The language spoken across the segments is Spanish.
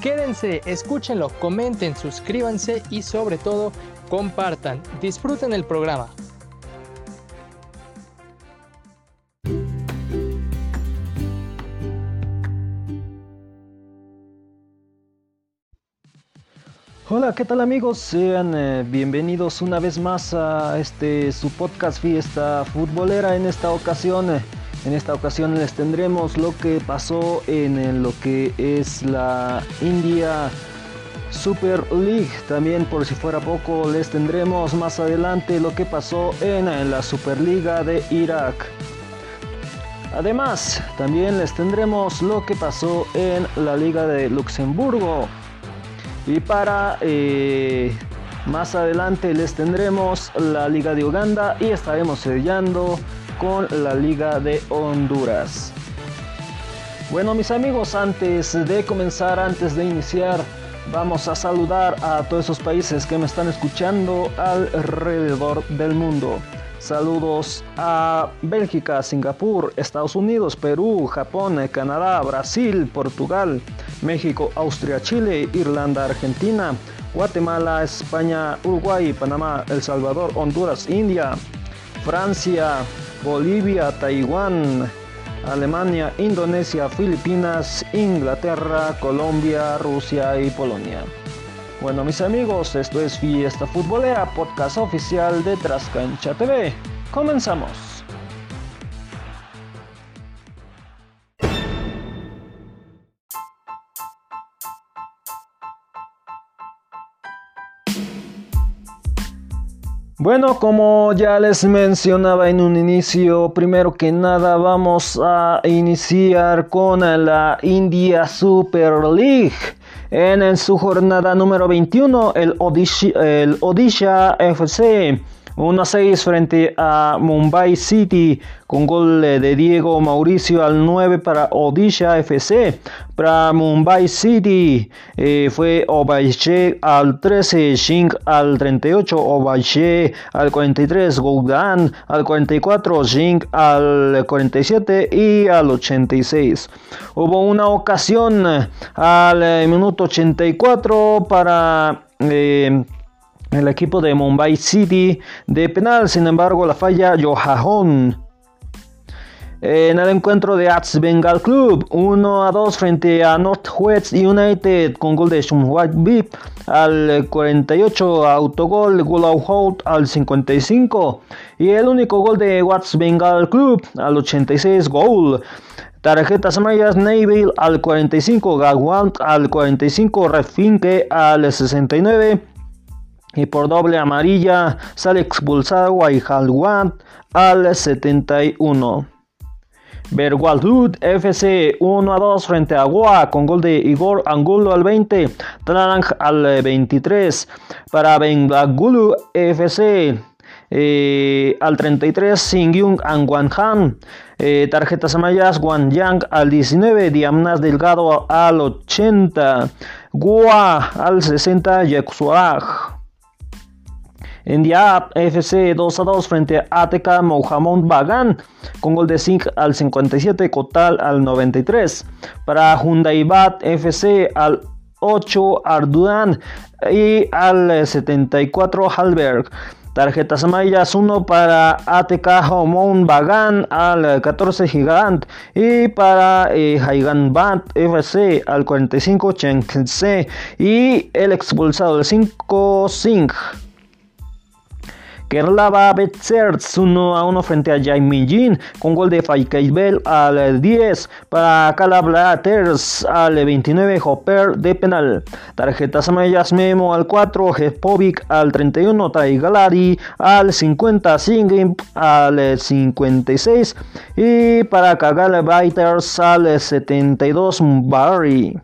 Quédense, escúchenlo, comenten, suscríbanse y sobre todo compartan. Disfruten el programa. Hola, ¿qué tal amigos? Sean eh, bienvenidos una vez más a este su podcast Fiesta Futbolera. En esta ocasión eh, en esta ocasión les tendremos lo que pasó en lo que es la India Super League. También por si fuera poco les tendremos más adelante lo que pasó en la Superliga de Irak. Además, también les tendremos lo que pasó en la Liga de Luxemburgo. Y para eh, más adelante les tendremos la Liga de Uganda y estaremos sellando con la Liga de Honduras. Bueno mis amigos, antes de comenzar, antes de iniciar, vamos a saludar a todos esos países que me están escuchando alrededor del mundo. Saludos a Bélgica, Singapur, Estados Unidos, Perú, Japón, Canadá, Brasil, Portugal, México, Austria, Chile, Irlanda, Argentina, Guatemala, España, Uruguay, Panamá, El Salvador, Honduras, India, Francia, Bolivia, Taiwán, Alemania, Indonesia, Filipinas, Inglaterra, Colombia, Rusia y Polonia. Bueno mis amigos, esto es Fiesta Futbolera, podcast oficial de Trascancha TV. Comenzamos. Bueno, como ya les mencionaba en un inicio, primero que nada vamos a iniciar con la India Super League. En, su jornada número 21, el Odisha, el Odisha FC 1 6 frente a Mumbai City con gol de Diego Mauricio al 9 para Odisha FC. Para Mumbai City eh, fue Obaishe al 13, Shing al 38, Obaishe al 43, Goudan al 44, Shing al 47 y al 86. Hubo una ocasión al minuto 84 para... Eh, el equipo de Mumbai City de penal, sin embargo la falla Johajón. En el encuentro de Ats Bengal Club, 1 a 2 frente a Northwest United con gol de Shumwat Bip al 48, autogol Gulau Holt al 55 y el único gol de Watts Bengal Club al 86, gol. Tarjetas amarillas Neville al 45, Gawant al 45, Refinke al 69 y por doble amarilla sale expulsado Guayjalguat al 71. Berwaldud FC 1 a 2 frente a Goa con gol de Igor Angulo al 20, Trang al 23 para Benglagulu FC. Eh, al 33 Singyung Angwanhan eh, tarjetas amarillas Yang al 19 Diamnas Delgado al 80 Goa al 60 Yeksuag en Diab FC 2 a 2 frente a ATK Mohamed Bagan con gol de Zinc al 57, Cotal al 93. Para Hyundai Bat FC al 8 Arduan y al 74 Halberg. Tarjetas amarillas 1 para ATK Homon Bagan al 14 Gigant y para eh, Bat FC al 45 Chengse y el expulsado del 5 Zinc. Kerlava Betzerz 1 a 1 frente a Jaime Jin con gol de Faikaibel al 10 para Calablaters al 29 Hopper de penal. Tarjetas amarillas Memo al 4, Jepovic al 31, Taigalari al 50, Singing al 56 y para Kagala al 72 Barry.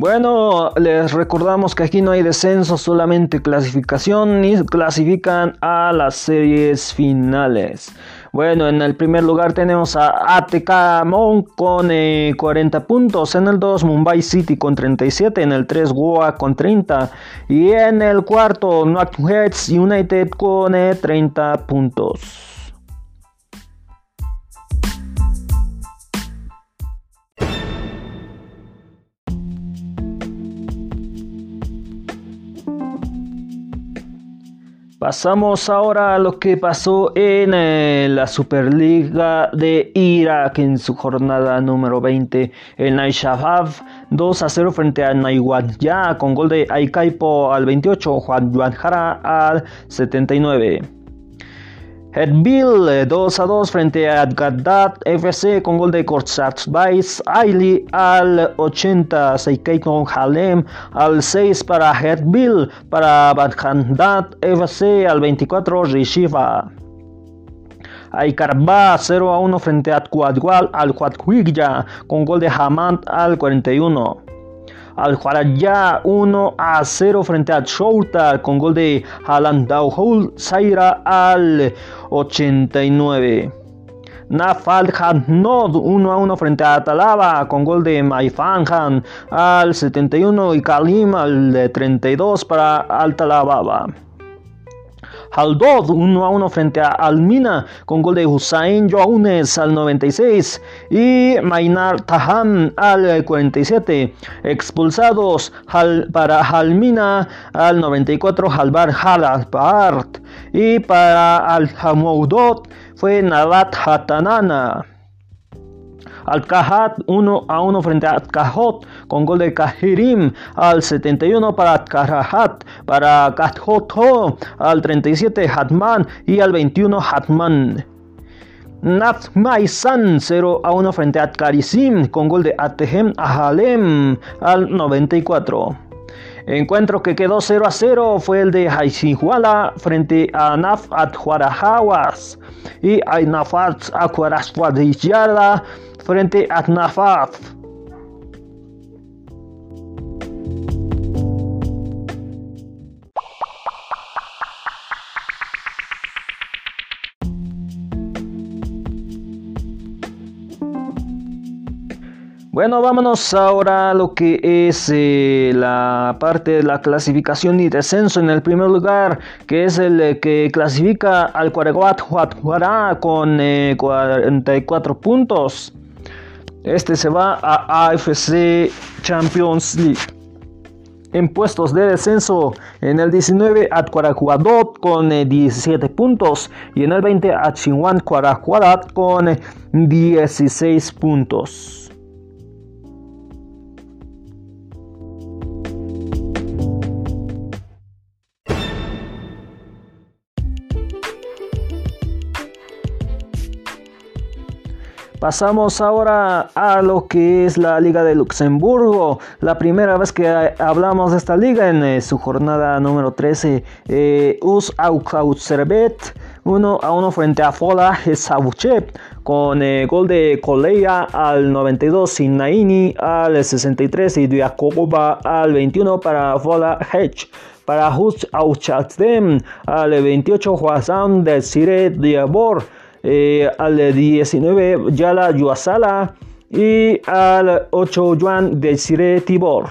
Bueno, les recordamos que aquí no hay descenso, solamente clasificación y clasifican a las series finales. Bueno, en el primer lugar tenemos a ATK Mon con 40 eh, puntos. En el 2, Mumbai City con 37. En el 3, Goa con 30. Y en el cuarto, Northwest United con 30 eh, puntos. Pasamos ahora a lo que pasó en eh, la Superliga de Irak en su jornada número 20. El Naishabab 2 a 0 frente a ya con gol de Aikaipo al 28, Juan Jara al 79. Headville 2 a 2 frente a Gaddat FC con gol de Vice Aili al 80, con Halem. Al 6 para Headville, para Badgandat FC al 24, Rishiva. Aikarba 0 a 1 frente a Kuadwal al Kuadwigya con gol de Hamad al 41 al ya 1 a 0 frente a Shouta con gol de Halan Dauhul Zaira al 89. Nafal Nod 1 a 1 frente a Talaba con gol de Maifanhan al 71 y Kalim al 32 para Altalababa. Haldod 1 a 1 frente a Almina con gol de Hussein Jones al 96 y Mainar Taham al 47. Expulsados para Almina al 94 Halbar Halabart y para Al Hamoudot fue Nabat Hatanana. Al 1 a 1 frente a Cajot con gol de Kahirim al 71 para Karahat, para Kathot al 37 Hatman y al 21 Hatman. Nat Maisan 0 a 1 frente a Karisim con gol de Atehem Ahalem al 94. Encuentro que quedó 0 a 0 fue el de Haisihuala frente a Naf Athuarahawas y Ainafat Aquaraswadiyala frente a Nafaf. Bueno, vámonos ahora a lo que es eh, la parte de la clasificación y descenso en el primer lugar, que es el eh, que clasifica al Cuareguat con 44 eh, puntos. Este se va a AFC Champions League. En puestos de descenso, en el 19 Atquaracuadot con 17 puntos y en el 20 Achinwan Cuaracuadat con 16 puntos. Pasamos ahora a lo que es la Liga de Luxemburgo. La primera vez que hablamos de esta liga en eh, su jornada número 13. Eh, Us Servet 1 a 1 frente a Fola Sabuchep con eh, gol de Coleya al 92, Sinaini al 63 y Diakoba al 21 para Fola Hedge. Para Hus Auchatem al 28, Huazan de Sire Diabor eh, al 19 Yala Yuasala y al 8 Juan de Sire Tibor.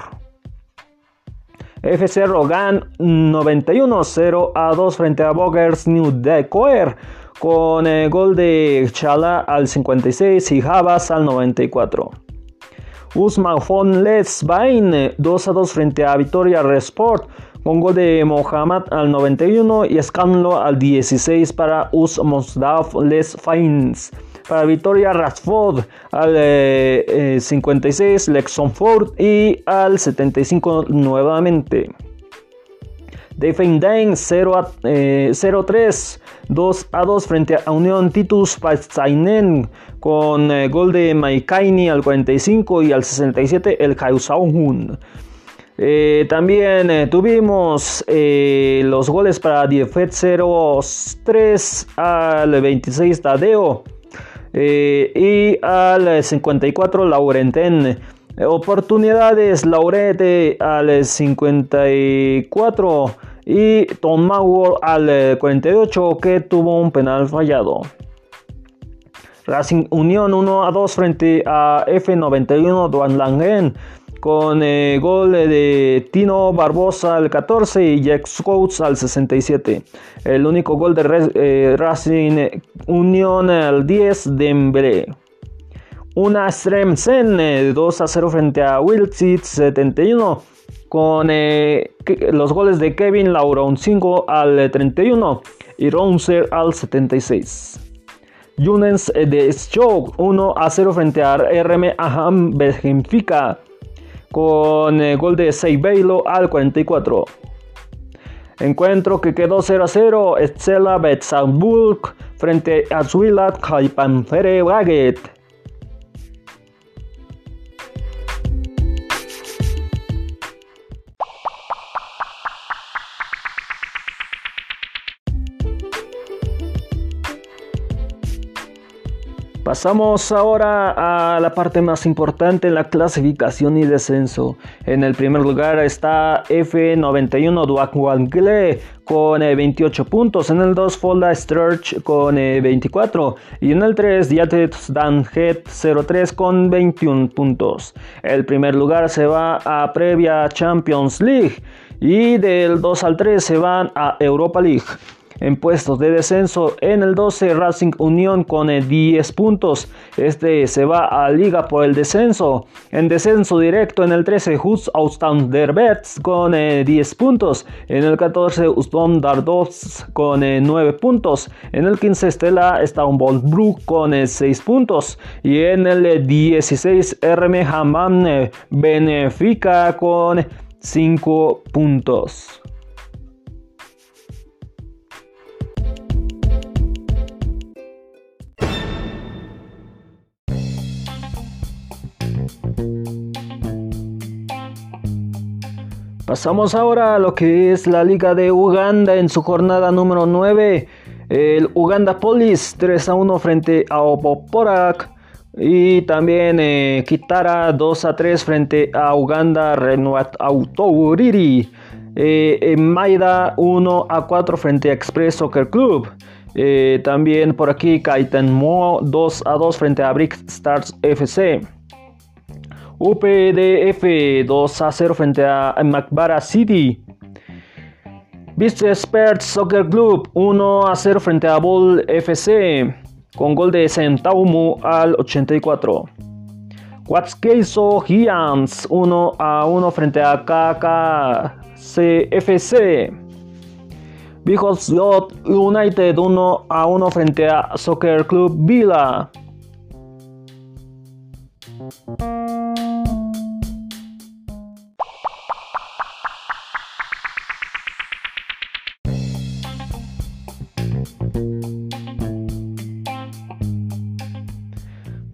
FC Rogan 91 0 a 2 frente a Bogers New Decoer con el eh, gol de Chala al 56 y Javas al 94. Usman von Lesbain 2 a 2 frente a Victoria Resport con gol de Mohamed al 91 y Escándalo al 16 para Us Mosdaf Les Fains. Para Victoria Rashford al 56 eh, eh, Lexon Ford y al 75 nuevamente. Defendain 0 a, 0-3, 2 a 2 frente a Unión Titus Pazainen con eh, gol de Maikaini al 45 y al 67 el Kausauhun. Eh, también eh, tuvimos eh, los goles para Diefet 0-3 al 26 Tadeo y al 54 Laurenten. Oportunidades, Laurete al 54 y Tom Mauer al 48 que tuvo un penal fallado. Racing Unión 1 a 2 frente a F91 Duan Langen con eh, gol de Tino Barbosa al 14 y Jack Scouts al 67. El único gol de eh, Racing Unión al 10 de Mbele. Una Stremsen 2 a 0 frente a Wiltsit 71 con eh, los goles de Kevin Lauron 5 al 31 y Ronser al 76. Junens de Stoke 1 a 0 frente a RM Aham Benfica con el gol de Seibeilo al 44. Encuentro que quedó 0 a 0, Estela Betzalburg frente a Zwilat Kaipanfere Pasamos ahora a la parte más importante, la clasificación y descenso. En el primer lugar está F91 Duacuangle con 28 eh, puntos. En el 2 Folda Sturge con 24. Eh, y en el 3 Diatets Danhet 03 con 21 puntos. El primer lugar se va a previa Champions League. Y del 2 al 3 se van a Europa League en puestos de descenso. En el 12 Racing Unión con 10 eh, puntos. Este se va a liga por el descenso. En descenso directo en el 13 Hus Derbets con 10 eh, puntos. En el 14 Ustom Dardos con 9 eh, puntos. En el 15 Estela Brook con 6 puntos. Y en el 16 RM Haman Benfica con 5 puntos. Pasamos ahora a lo que es la Liga de Uganda en su jornada número 9. El Uganda Police 3 a 1 frente a Opoporak. Y también eh, Kitara 2 a 3 frente a Uganda Renuat Autouriri. Eh, Maida 1 a 4 frente a Express Soccer Club. Eh, también por aquí Kaitan Mo 2 a 2 frente a Brick Stars FC. UPDF 2 a 0 frente a Macbara City. Vista Spurs Soccer Club 1 a 0 frente a Bull FC con gol de Centaumu al 84. Queso Giants 1 a 1 frente a KKCFC. Bijos United 1 a 1 frente a Soccer Club Villa.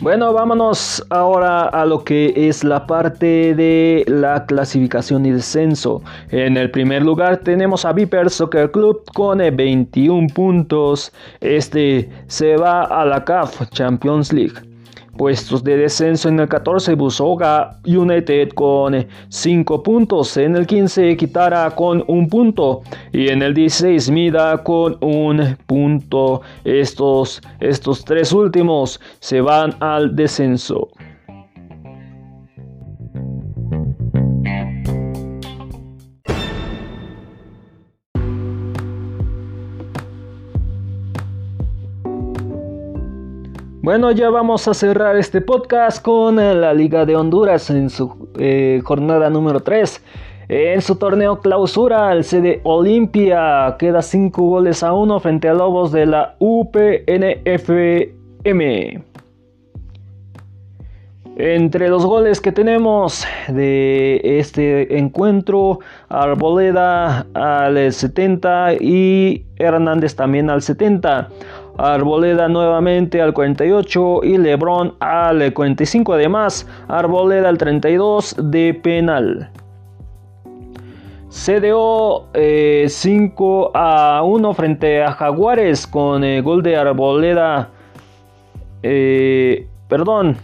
Bueno, vámonos ahora a lo que es la parte de la clasificación y descenso. En el primer lugar tenemos a Viper Soccer Club con 21 puntos. Este se va a la CAF Champions League. Puestos de descenso en el 14 Busoga United con 5 puntos, en el 15 Kitara con 1 punto y en el 16 Mida con 1 punto. Estos, estos tres últimos se van al descenso. Bueno, ya vamos a cerrar este podcast con eh, la Liga de Honduras en su eh, jornada número 3. En su torneo clausura, el CD Olimpia queda 5 goles a 1 frente a Lobos de la UPNFM. Entre los goles que tenemos de este encuentro, Arboleda al 70 y Hernández también al 70. Arboleda nuevamente al 48 y Lebron al 45. Además, Arboleda al 32 de penal. CDO 5 eh, a 1 frente a Jaguares con el gol de Arboleda. Eh, perdón.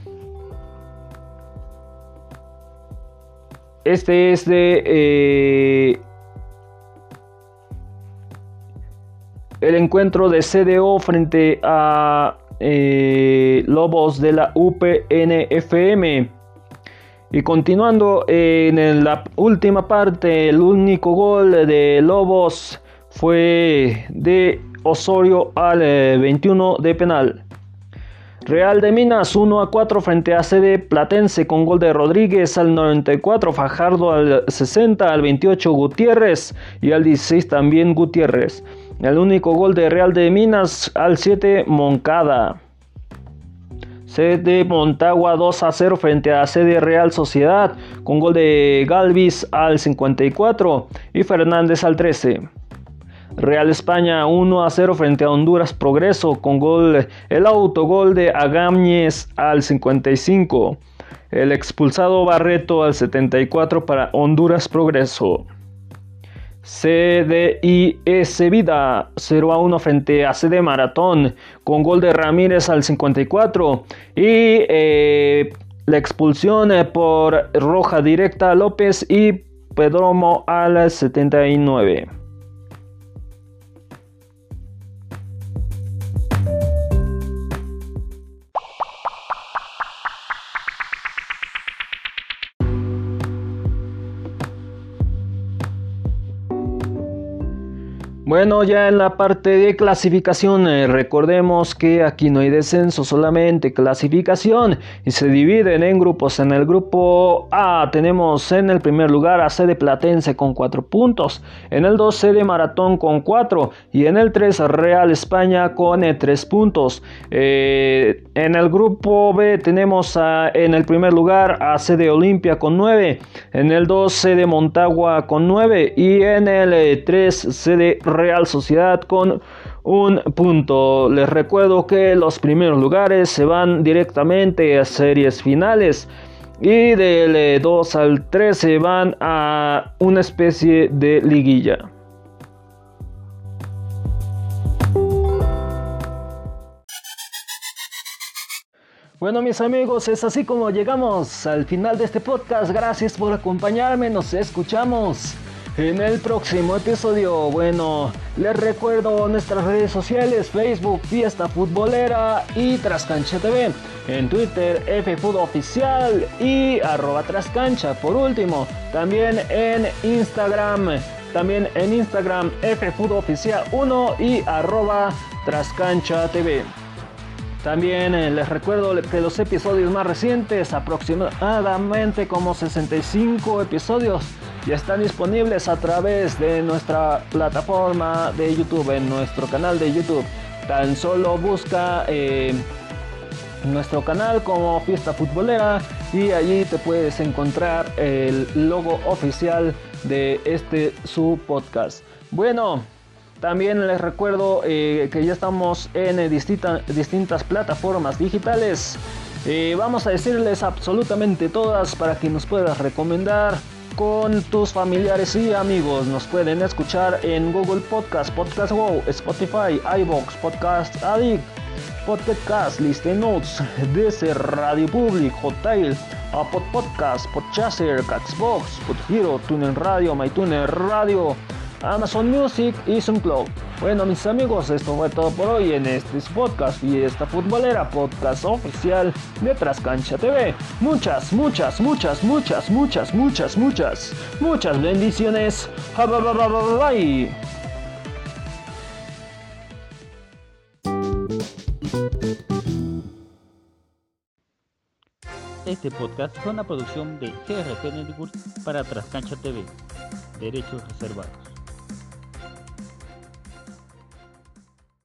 este es de eh, el encuentro de CDO frente a eh, Lobos de la UPNFM. Y continuando en la última parte, el único gol de Lobos fue de Osorio al 21 eh, de penal. Real de Minas 1 a 4 frente a CD Platense con gol de Rodríguez al 94, Fajardo al 60, al 28 Gutiérrez y al 16 también Gutiérrez. El único gol de Real de Minas al 7 Moncada. CD Montagua 2 a 0 frente a CD Real Sociedad con gol de Galvis al 54 y Fernández al 13. Real España 1 a 0 frente a Honduras Progreso con gol el autogol de Agáñez al 55. El expulsado Barreto al 74 para Honduras Progreso. CDIS Vida 0 a 1 frente a CD Maratón con gol de Ramírez al 54 y eh, la expulsión eh, por roja directa López y Pedromo al 79. Bueno, ya en la parte de clasificación, eh, recordemos que aquí no hay descenso, solamente clasificación y se dividen en grupos. En el grupo A tenemos en el primer lugar a Sede Platense con 4 puntos, en el 2 Sede Maratón con 4 y en el 3 Real España con 3 eh, puntos. Eh, en el grupo B tenemos en el primer lugar a Sede Olimpia con 9, en el 2 Sede Montagua con 9 y en el 3 Sede Real Sociedad con un punto. Les recuerdo que los primeros lugares se van directamente a series finales y del 2 al 3 se van a una especie de liguilla. Bueno mis amigos, es así como llegamos al final de este podcast. Gracias por acompañarme, nos escuchamos en el próximo episodio. Bueno, les recuerdo nuestras redes sociales, Facebook, Fiesta Futbolera y Trascancha TV. En Twitter, Oficial y arroba Trascancha. Por último, también en Instagram. También en Instagram, Oficial 1 y arroba Trascancha TV. También eh, les recuerdo que los episodios más recientes, aproximadamente como 65 episodios, ya están disponibles a través de nuestra plataforma de YouTube, en nuestro canal de YouTube. Tan solo busca eh, nuestro canal como Fiesta Futbolera y allí te puedes encontrar el logo oficial de este su podcast. Bueno, también les recuerdo eh, que ya estamos en distintas plataformas digitales. Eh, vamos a decirles absolutamente todas para que nos puedas recomendar con tus familiares y amigos. Nos pueden escuchar en Google Podcast, Podcast Go, Spotify, iBox, Podcast Addict, Podcast, Listen Notes, DC Radio Public, Hotel, Apple Podcast, Podchaser, Catsbox, Podhero, TuneIn Radio, MyTuner Radio. Amazon Music y SoundCloud. Bueno mis amigos, esto fue todo por hoy en este podcast y esta futbolera podcast oficial de Trascancha TV. Muchas, muchas, muchas, muchas, muchas, muchas, muchas, muchas bendiciones. Bye. Este podcast fue una producción de GRT Network para Trascancha TV. Derechos reservados.